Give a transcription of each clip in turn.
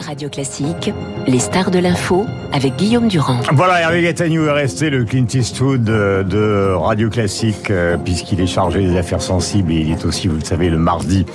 Radio Classique, les stars de l'info avec Guillaume Durand. Voilà, Hervé Gatagnou est resté le Clint Eastwood de, de Radio Classique euh, puisqu'il est chargé des affaires sensibles et il est aussi, vous le savez, le mardi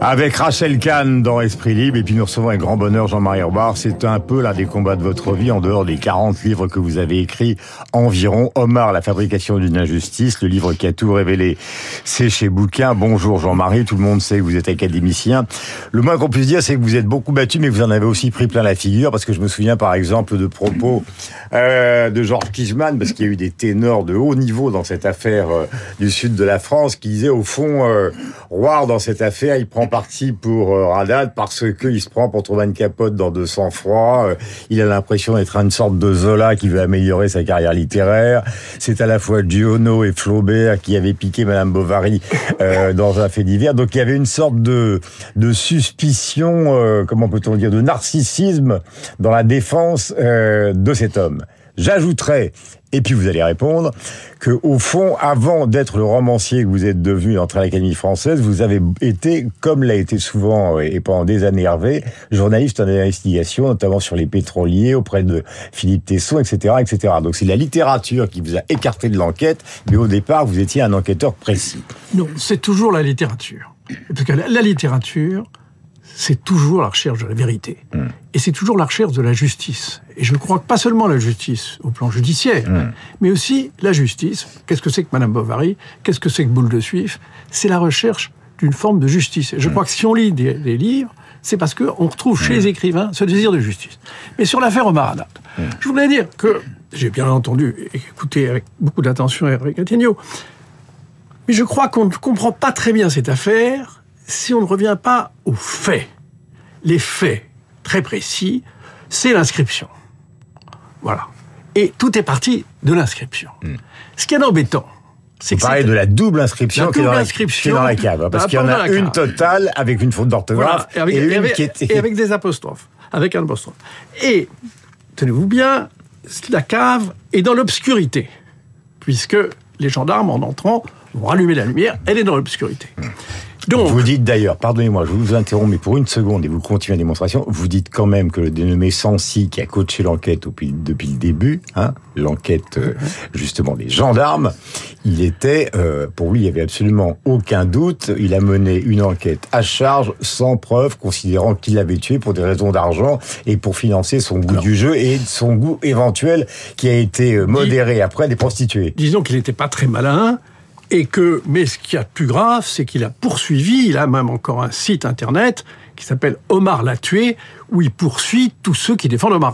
avec Rachel Kahn dans Esprit Libre et puis nous recevons avec grand bonheur Jean-Marie Herbard. C'est un peu l'un des combats de votre vie en dehors des 40 livres que vous avez écrits environ. Omar, la fabrication d'une injustice, le livre qui a tout révélé, c'est chez Bouquin. Bonjour Jean-Marie, tout le monde sait que vous êtes académicien. Le moins qu'on puisse dire, c'est que vous êtes beaucoup battu, mais vous en avez aussi pris plein la figure, parce que je me souviens par exemple de propos euh, de Georges Kijman, parce qu'il y a eu des ténors de haut niveau dans cette affaire euh, du sud de la France, qui disaient au fond, euh, Roire dans cette affaire, il prend parti pour euh, Radad parce qu'il se prend pour trouver une capote dans de sang-froid. Euh, il a l'impression d'être une sorte de Zola qui veut améliorer sa carrière littéraire. C'est à la fois Giono et Flaubert qui avaient piqué Madame Bovary euh, dans un fait divers. Donc il y avait une sorte de, de suspicion, euh, comment peut-on dire, de narcissisme dans la défense euh, de cet homme. J'ajouterais, et puis vous allez répondre, que au fond, avant d'être le romancier que vous êtes devenu entre l'Académie française, vous avez été, comme l'a été souvent euh, et pendant des années Hervé, journaliste en investigation, notamment sur les pétroliers, auprès de Philippe Tesson, etc., etc. Donc c'est la littérature qui vous a écarté de l'enquête, mais au départ, vous étiez un enquêteur précis. Non, c'est toujours la littérature. Parce que la littérature, c'est toujours la recherche de la vérité. Mm. Et c'est toujours la recherche de la justice. Et je crois que pas seulement la justice au plan judiciaire, Mm. mais aussi la justice. Qu'est-ce que c'est que Madame Bovary? Qu'est-ce que c'est que Boule de Suif? C'est la recherche d'une forme de justice. Et je crois que si on lit des, des livres, c'est parce qu'on retrouve chez les écrivains ce désir de justice. Mais sur l'affaire Omar Haddad, je voulais dire que j'ai bien entendu et écouté avec beaucoup d'attention Hervé Gattegno, mais je crois qu'on ne comprend pas très bien cette affaire si on ne revient pas aux faits. Les faits très précis, c'est l'inscription. Voilà. Et tout est parti de l'inscription. Ce qui est embêtant, c'est que parlez c'est- de la double inscription, La qui, est dans double la, inscription. qui est dans la cave. hein, Parce qu'il y en a une totale avec une faute d'orthographe Voilà, et avec, et et une avec- qui est... et avec des apostrophes, avec un apostrophe. Et, tenez-vous bien, la cave est dans l'obscurité, puisque les gendarmes, en entrant, vont rallumer la lumière, elle est dans l'obscurité. Donc, Vous dites d'ailleurs, pardonnez-moi, je vous interromps, mais pour une seconde, et vous continuez la démonstration, vous dites quand même que le dénommé Sancy, qui a coaché l'enquête depuis, depuis le début, hein, l'enquête euh, justement des gendarmes, il était, euh, pour lui, il n'y avait absolument aucun doute, il a mené une enquête à charge, sans preuve, considérant qu'il l'avait tué pour des raisons d'argent et pour financer son goût du jeu et son goût éventuel qui a été euh, modéré après des prostituées. disons qu'il n'était pas très malin, et que, mais ce qu'il y a de plus grave, c'est qu'il a poursuivi, il a même encore un site internet qui s'appelle Omar l'a tué, où il poursuit tous ceux qui défendent Omar.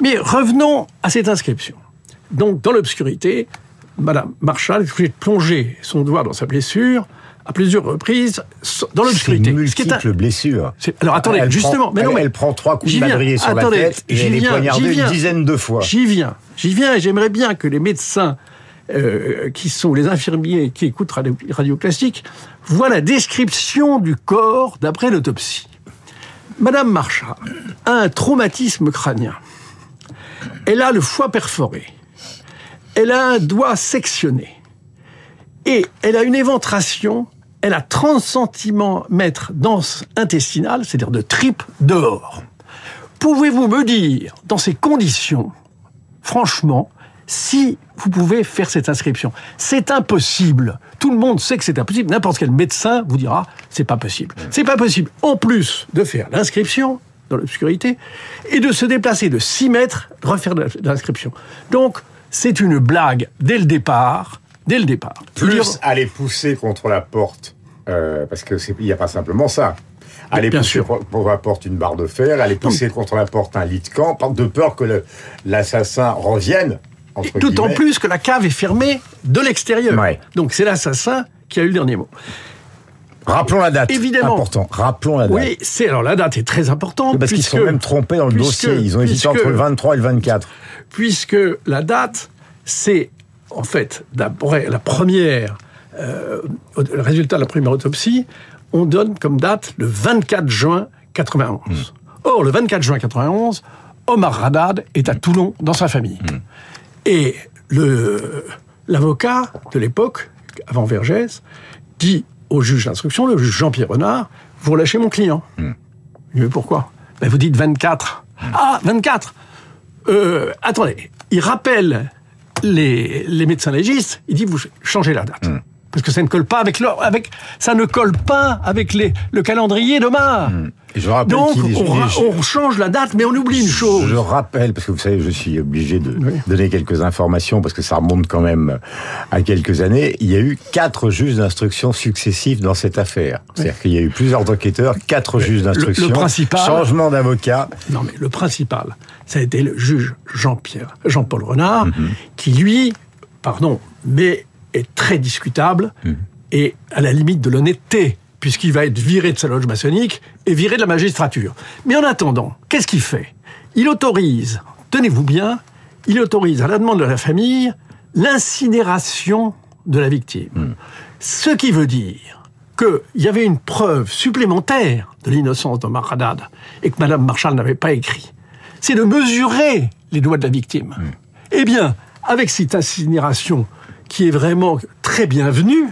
Mais revenons à cette inscription. Donc, dans l'obscurité, Madame Marshall est obligée de plonger son doigt dans sa blessure à plusieurs reprises dans l'obscurité. Ce qui est un- multiples blessures. Alors attendez, Elle justement, prend- mais non, elle, prend trois coups de madrier sur Attendez, la tête et j'y elle est viens, poignardée j'y une dizaine de fois. J'y viens, j'y viens, et j'aimerais bien que les médecins euh, qui sont les infirmiers qui écoutent Radio, Classique voient la description du corps d'après l'autopsie. Madame Marchal a un traumatisme crânien. Elle a le foie perforé. Elle a un doigt sectionné. Et elle a une éventration, elle a 30 cm dense intestinale, c'est-à-dire de tripes dehors. Pouvez-vous me dire, dans ces conditions, franchement, si vous pouvez faire cette inscription C'est impossible. Tout le monde sait que c'est impossible. N'importe quel médecin vous dira, c'est pas possible. C'est pas possible. En plus de faire l'inscription dans l'obscurité et de se déplacer de 6 mètres, refaire l'inscription. Donc, c'est une blague dès le départ. Dès le départ. Plus Dire- aller pousser contre la porte, euh, parce que c'est- il n'y a pas simplement ça. Aller Bien pousser sûr. contre la porte une barre de fer, aller pousser contre la porte un lit de camp, de peur que l'assassin revienne. D'autant plus que la cave est fermée de l'extérieur. Ouais. Donc c'est l'assassin qui a eu le dernier mot. Rappelons la date. Évidemment. Important. Rappelons la date. Oui, c'est alors la date est très importante. Parce qu'ils puisque- sont même trompés dans le puisque- dossier. Ils ont hésité entre le 23 et le 24. Puisque la date, c'est en fait d'après la première, euh, le résultat de la première autopsie, on donne comme date le 24 juin 91. Or, le 24 juin 91, Omar Haddad est à Toulon dans sa famille. Et l'avocat de l'époque, avant Vergès, dit au juge d'instruction, le juge Jean-Pierre Renard, vous relâchez mon client. Il dit, mais pourquoi? Ben, vous dites 24. Ah, 24 euh, Attendez, il rappelle les, les médecins légistes, il dit vous changez la date. Parce que ça ne colle pas avec, leur, avec ça ne colle pas avec les, le calendrier de mars. Je rappelle Donc on, change la date, mais on oublie une chose. Je rappelle, parce que vous savez, je suis obligé de Oui. donner quelques informations, parce que ça remonte quand même à quelques années. Il y a eu quatre juges d'instruction successifs dans cette affaire. C'est-à-dire qu'il y a eu plusieurs enquêteurs, quatre juges d'instruction, le principal- changement d'avocat. Non, mais le principal, ça a été le juge Jean-Pierre, Jean-Paul Renard, Mhm. qui lui, pardon, mais est très discutable Mhm. et à la limite de l'honnêteté, puisqu'il va être viré de sa loge maçonnique et viré de la magistrature. Mais en attendant, qu'est-ce qu'il fait? Il autorise, tenez-vous bien, il autorise à la demande de la famille l'incinération de la victime. Mhm. Ce qui veut dire qu'il y avait une preuve supplémentaire de l'innocence d'Omar Haddad et que Madame Marshall n'avait pas écrit. C'est de mesurer les doigts de la victime. Eh bien, avec cette incinération qui est vraiment très bienvenue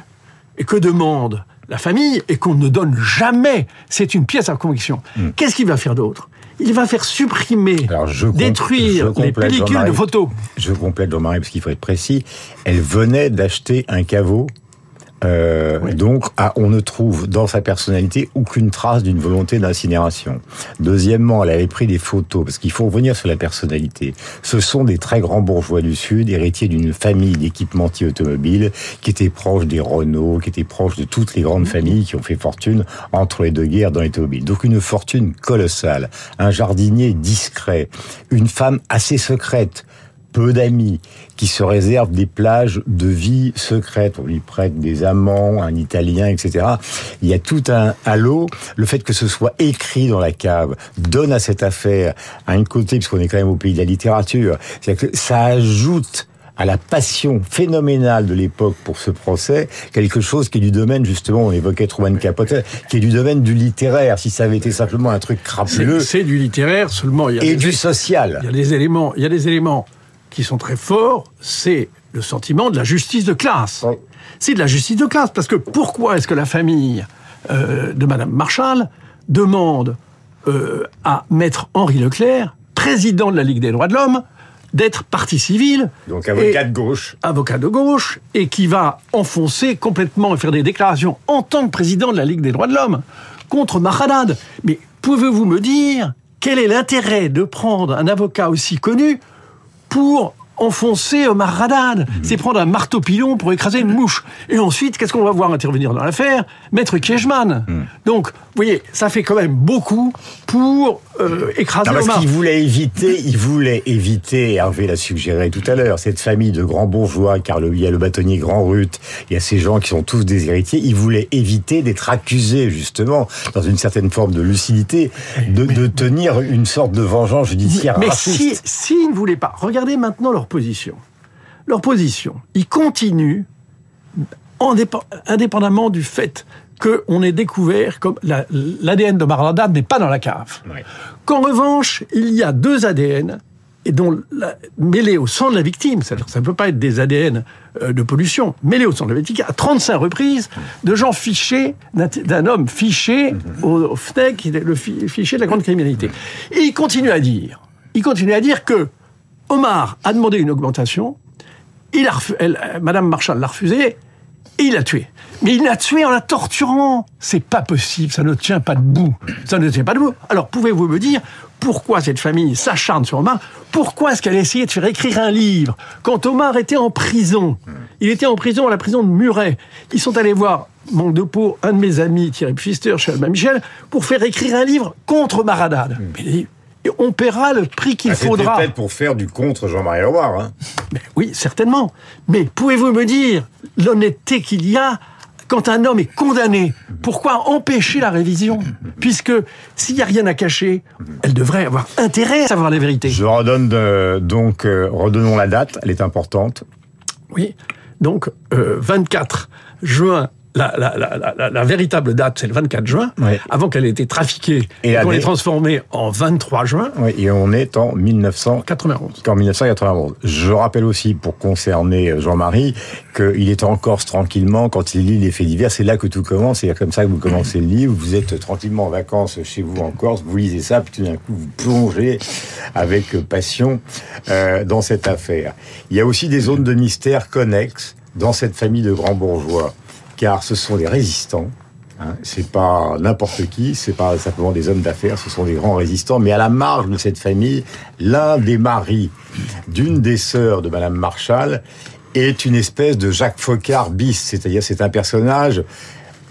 et que demande la famille et qu'on ne donne jamais, c'est une pièce à conviction. Qu'est-ce qu'il va faire d'autre? Il va faire supprimer, Alors, je com- détruire je les pellicules de photos. Je complète Jean-Marie parce qu'il faut être précis. Elle venait d'acheter un caveau. Euh, Donc, ah, on ne trouve dans sa personnalité aucune trace d'une volonté d'incinération. Deuxièmement, elle avait pris des photos, parce qu'il faut revenir sur la personnalité. Ce sont des très grands bourgeois du Sud, héritiers d'une famille d'équipementiers automobiles, qui étaient proches des Renault, qui étaient proches de toutes les grandes familles qui ont fait fortune entre les deux guerres dans l'automobile. Donc une fortune colossale, un jardinier discret, une femme assez secrète, peu d'amis, qui se réserve des plages de vie secrète. On lui prête des amants, un Italien, etc. Il y a tout un halo. Le fait que ce soit écrit dans la cave donne à cette affaire un côté, puisqu'on est quand même au pays de la littérature, c'est-à-dire que ça ajoute à la passion phénoménale de l'époque pour ce procès, quelque chose qui est du domaine, justement, on évoquait Truman Capote, qui est du domaine du littéraire. Si ça avait été simplement un truc crapuleux c'est du littéraire seulement. Il y a et des- du social. Il y a des éléments, il y a des éléments qui sont très forts. C'est le sentiment de la justice de classe. Oui. C'est de la justice de classe parce que pourquoi est-ce que la famille euh, de Madame Marshall demande euh, à Maître Henri Leclerc, président de la Ligue des droits de l'homme, d'être partie civile Donc avocat et- de gauche. avocat de gauche et qui va enfoncer complètement et faire des déclarations en tant que président de la Ligue des droits de l'homme contre Mahadad. Mais pouvez-vous me dire quel est l'intérêt de prendre un avocat aussi connu pour enfoncer Omar Haddad C'est prendre un marteau pilon pour écraser une mouche. Et ensuite, qu'est-ce qu'on va voir intervenir dans l'affaire? Maître Kiechman. Donc, vous voyez, ça fait quand même beaucoup pour euh, écraser Non, parce Omar. qu'il voulait éviter, il voulait éviter, Hervé l'a suggéré tout à l'heure, cette famille de grands bourgeois, car il y a le bâtonnier Grand Ruth, il y a ces gens qui sont tous des héritiers, il voulait éviter d'être accusé, justement, dans une certaine forme de lucidité, de, de tenir une sorte de vengeance judiciaire Mais raciste. si, s'ils ne voulaient pas, regardez maintenant leur position. Leur position, ils continuent, en dépe- indépendamment du fait qu'on ait découvert comme la- l'ADN de Marlada n'est pas dans la cave. Ouais. Qu'en revanche, il y a deux ADN et dont la- mêlés au sang de la victime, c'est-à-dire ça ne peut pas être des ADN euh, de pollution, mêlés au sang de la victime, à 35 reprises, de gens fichés, d'un homme fiché au, au FNEC, le fi- fichier de la grande criminalité. Et il continue à dire, il continue à dire que Omar a demandé une augmentation, il a elle- euh, Madame Marshall l'a refusé, et il l'a tué. Mais il l'a tué en la torturant. C'est pas possible, ça ne tient pas debout. Ça ne tient pas debout. Alors pouvez-vous me dire pourquoi cette famille s'acharne sur Omar? Pourquoi est-ce qu'elle a essayé de faire écrire un livre? Quand Omar était en prison Il était en prison à la prison de Muret. Ils sont allés voir, manque de peau, un de mes amis, Thierry Pfister, chez Albin Michel, pour faire écrire un livre contre Maradad. Mais et on paiera le prix qu'il Ah, faudra. peut-être pour faire du contre Jean-Marie Leroy. Hein. Oui, certainement. Mais pouvez-vous me dire l'honnêteté qu'il y a quand un homme est condamné? Pourquoi empêcher la révision? Puisque s'il n'y a rien à cacher, elle devrait avoir intérêt à savoir la vérité. Je redonne de- donc, euh, redonnons la date, elle est importante. Oui. Donc, euh, 24 juin la, la, la, la, véritable date, c'est le 24 juin, avant qu'elle ait été trafiquée et, qu'on l'ait transformée en 23 juin. Oui, et on est en 1991. En 1991. Je rappelle aussi, pour concerner Jean-Marie, qu'il est en Corse tranquillement quand il lit les faits divers. C'est là que tout commence. C'est comme ça que vous commencez le livre. Vous êtes tranquillement en vacances chez vous en Corse, vous lisez ça, puis tout d'un coup vous plongez avec passion euh, dans cette affaire. Il y a aussi des zones de mystère connexes dans cette famille de grands bourgeois, car ce sont des résistants. Hein, c'est pas n'importe qui, c'est pas simplement des hommes d'affaires, ce sont des grands résistants. Mais à la marge de cette famille, l'un des maris d'une des sœurs de Madame Marshall est une espèce de Jacques Faucard bis, c'est-à-dire c'est un personnage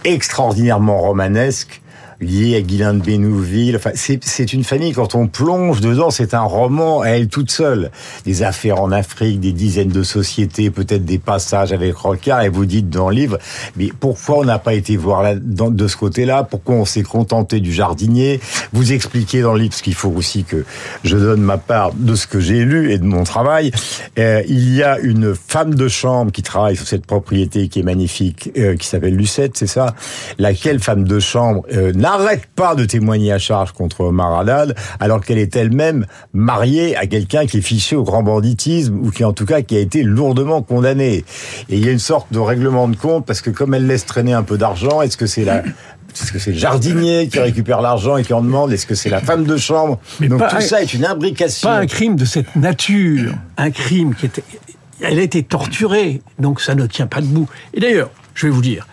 extraordinairement romanesque liée à Guylain de Bénouville. Enfin, c'est une famille, quand on plonge dedans, c'est un roman à elle toute seule. Des affaires en Afrique, des dizaines de sociétés, peut-être des passages avec Rocard, et vous dites dans le livre, mais pourquoi on n'a pas été voir là, de ce côté-là? Pourquoi on s'est contenté du jardinier? Vous expliquez dans le livre, ce qu'il faut aussi que je donne ma part de ce que j'ai lu et de mon travail. Euh, il y a une femme de chambre qui travaille sur cette propriété qui est magnifique, euh, qui s'appelle Lucette, c'est ça? Laquelle femme de chambre euh, n'arrête pas de témoigner à charge contre Omar Haddad, alors qu'elle est elle-même mariée à quelqu'un qui est fiché au grand banditisme, ou qui en tout cas qui a été lourdement condamné. Et il y a une sorte de règlement de compte, parce que comme elle laisse traîner un peu d'argent, est-ce que c'est la... Est-ce que c'est le jardinier qui récupère l'argent et qui en demande Est-ce que c'est la femme de chambre? Mais Donc tout ça est une imbrication. Pas un crime de cette nature. Un crime qui était... Elle a été torturée, donc ça ne tient pas debout. Et d'ailleurs, je vais vous dire,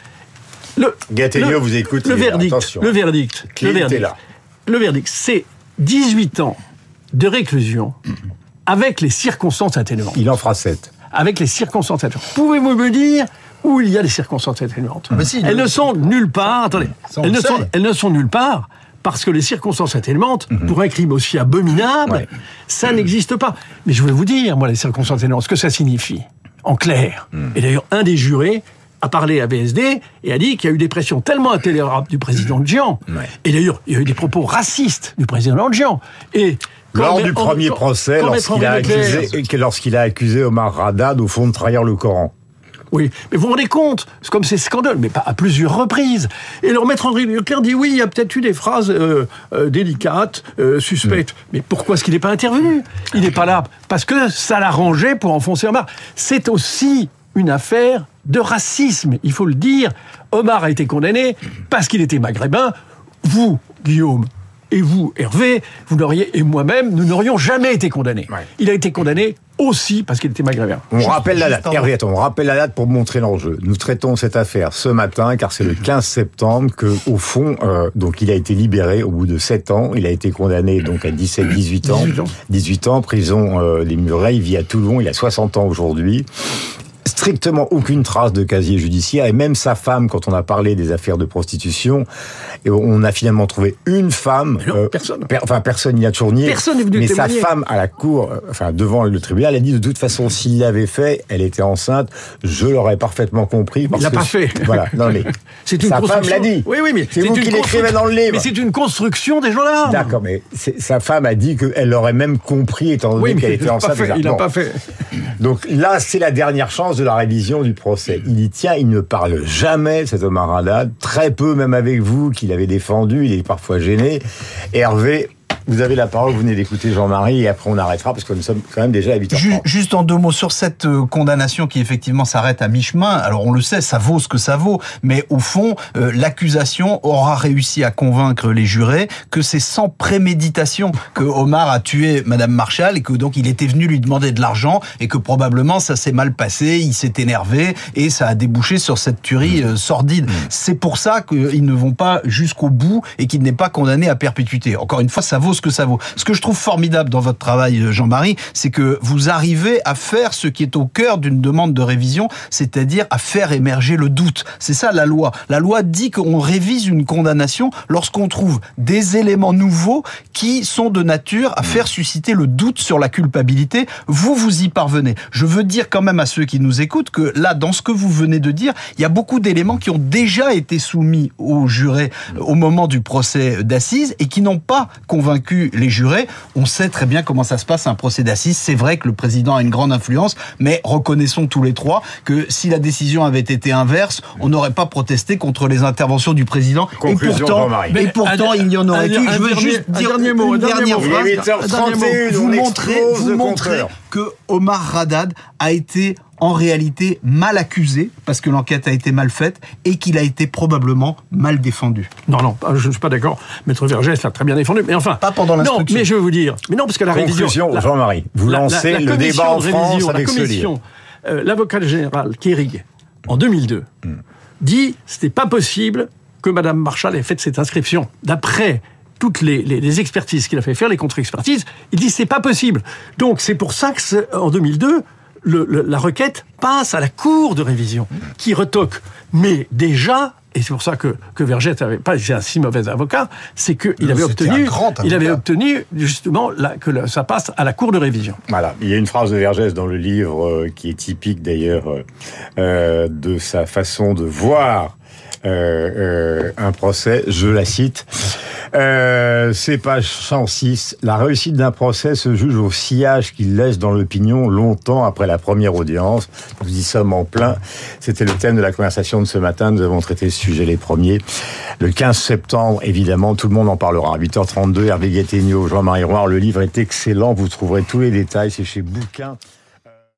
le, vous écoute. Le verdict, le verdict, le verdict, le verdict, c'est 18 ans de réclusion avec les circonstances atténuantes. Il en fera 7. Avec les circonstances atténuantes. Pouvez-vous me dire où il y a les circonstances atténuantes ah Elles ne sont nulle part. Attendez, elles ne, sont, elles ne, sont, nulle part parce que les circonstances atténuantes, mhm. pour un crime aussi abominable, ça n'existe pas. Mais je vais vous dire, moi, les circonstances atténuantes, ce que ça signifie, en clair. Mhm. Et d'ailleurs, un des jurés a parlé à BSD et a dit qu'il y a eu des pressions tellement intolérables du président Jean. Et d'ailleurs, il y a eu des propos racistes du président Jean. Et lors du premier procès, lorsqu'il a, a accusé Omar Radad au fond de trahir le Coran. Oui, mais vous vous rendez compte, c'est comme c'est scandaleux, mais pas à plusieurs reprises. Et leur maître André Leclerc dit oui, il y a peut-être eu des phrases euh, euh, délicates, euh, suspectes. Mm. Mais pourquoi est-ce qu'il n'est pas intervenu? Il n'est pas là parce que ça l'arrangeait pour enfoncer Omar. C'est aussi une affaire de racisme, il faut le dire. Omar a été condamné parce qu'il était maghrébin. Vous, Guillaume, et vous, Hervé, vous n'auriez et moi-même, nous n'aurions jamais été condamnés. Il a été condamné aussi parce qu'il était maghrébin. On rappelle la date. Hervé, on rappelle la date pour montrer l'enjeu. Nous traitons cette affaire ce matin car c'est le 15 septembre que, au fond, euh, donc il a été libéré au bout de 7 ans. Il a été condamné donc à 17, 18 ans. 18 ans, prison euh, des Murets. Il vit à Toulon. Il a 60 ans aujourd'hui strictement aucune trace de casier judiciaire et même sa femme, quand on a parlé des affaires de prostitution, on a finalement trouvé une femme. Euh, personne. enfin, personne n'y a tourné. Personne n'est venu Mais sa femme à la cour, euh, enfin devant le tribunal, a dit de toute façon, s'il l'avait fait, elle était enceinte. Je l'aurais parfaitement compris. il l'a pas fait. Voilà. Non mais. C'est une sa femme l'a dit. Oui, oui, mais c'est vous qui l'écrivez dans le livre. Mais c'est une construction des gens-là. D'accord, mais sa femme a dit qu'elle l'aurait même compris étant donné qu'elle était enceinte. il n'a pas fait. Donc là, c'est la dernière chance de la révision du procès. Il y tient, il ne parle jamais, cet Omar Haddad, très peu même avec vous, qu'il avait défendu, il est parfois gêné. Hervé, vous avez la parole, vous venez d'écouter Jean-Marie et après on arrêtera parce que nous sommes quand même déjà à 8 Juste en deux mots sur cette euh, condamnation qui effectivement s'arrête à mi-chemin. Alors on le sait, ça vaut ce que ça vaut, mais au fond, euh, l'accusation aura réussi à convaincre les jurés que c'est sans préméditation que Omar a tué Madame Marshall et que donc il était venu lui demander de l'argent et que probablement ça s'est mal passé, il s'est énervé et ça a débouché sur cette tuerie euh, sordide. Mmh. C'est pour ça qu'ils ne vont pas jusqu'au bout et qu'il n'est pas condamné à perpétuité. Encore une fois, ça vaut ce que ça vaut. Ce que je trouve formidable dans votre travail, euh, Jean-Marie, c'est que vous arrivez à faire ce qui est au cœur d'une demande de révision, c'est-à-dire à faire émerger le doute. C'est ça la loi. La loi dit qu'on révise une condamnation lorsqu'on trouve des éléments nouveaux qui sont de nature à faire susciter le doute sur la culpabilité. Vous, vous y parvenez. Je veux dire quand même à ceux qui nous écoutent que là, dans ce que vous venez de dire, il y a beaucoup d'éléments qui ont déjà été soumis aux jurés au moment du procès d'assises et qui n'ont pas convaincu convaincu les jurés. On sait très bien comment ça se passe un procès d'assises. C'est vrai que le président a une grande influence, mais reconnaissons tous les trois que si la décision avait été inverse, on n'aurait pas protesté contre les interventions du président. Conclusion, et pourtant, et pourtant un- il y en aurait eu. Je veux juste un dire dernier mot, une dernière mot. Il est phrase. 8h31, vous on montrez, vous montrez que Omar Radad a été en réalité mal accusé parce que l'enquête a été mal faite et qu'il a été probablement mal défendu. Non, non, je ne suis pas d'accord. Maître Vergès l'a très bien défendu, mais enfin. Pas pendant Non, l'instruction. mais je vais vous dire. Mais non, parce que la révision. Conclusion, la- Jean-Marie. Vous la- la- lancez la le commission débat en révision, France la avec ce livre. commission, euh, L'avocat général Kérig, en 2002, Hmm. dit c'était pas possible que Madame Marshall ait fait cette inscription. D'après toutes les, les- les expertises qu'il a fait faire, les contre-expertises, il dit c'est pas possible. Donc c'est pour ça que en 2002, le- le- la requête passe à la cour de révision, qui retoque. Mais déjà, et c'est pour ça que, que Vergès n'avait pas été un si mauvais avocat, c'est qu'il avait obtenu, il avait obtenu justement la- que ça passe à la cour de révision. Voilà, il y a une phrase de Vergès dans le livre euh, qui est typique d'ailleurs euh, euh, de sa façon de voir euh, un procès. Je la cite. Euh, c'est page 106. La réussite d'un procès se juge au sillage qu'il laisse dans l'opinion longtemps après la première audience. Nous y sommes en plein. C'était le thème de la conversation de ce matin. Nous avons traité ce sujet les premiers. Le 15 septembre, évidemment, tout le monde en parlera. 8h32, Hervé Gattegno, Jean-Marie Roire. Le livre est excellent. Vous trouverez tous les détails. C'est chez Bouquin.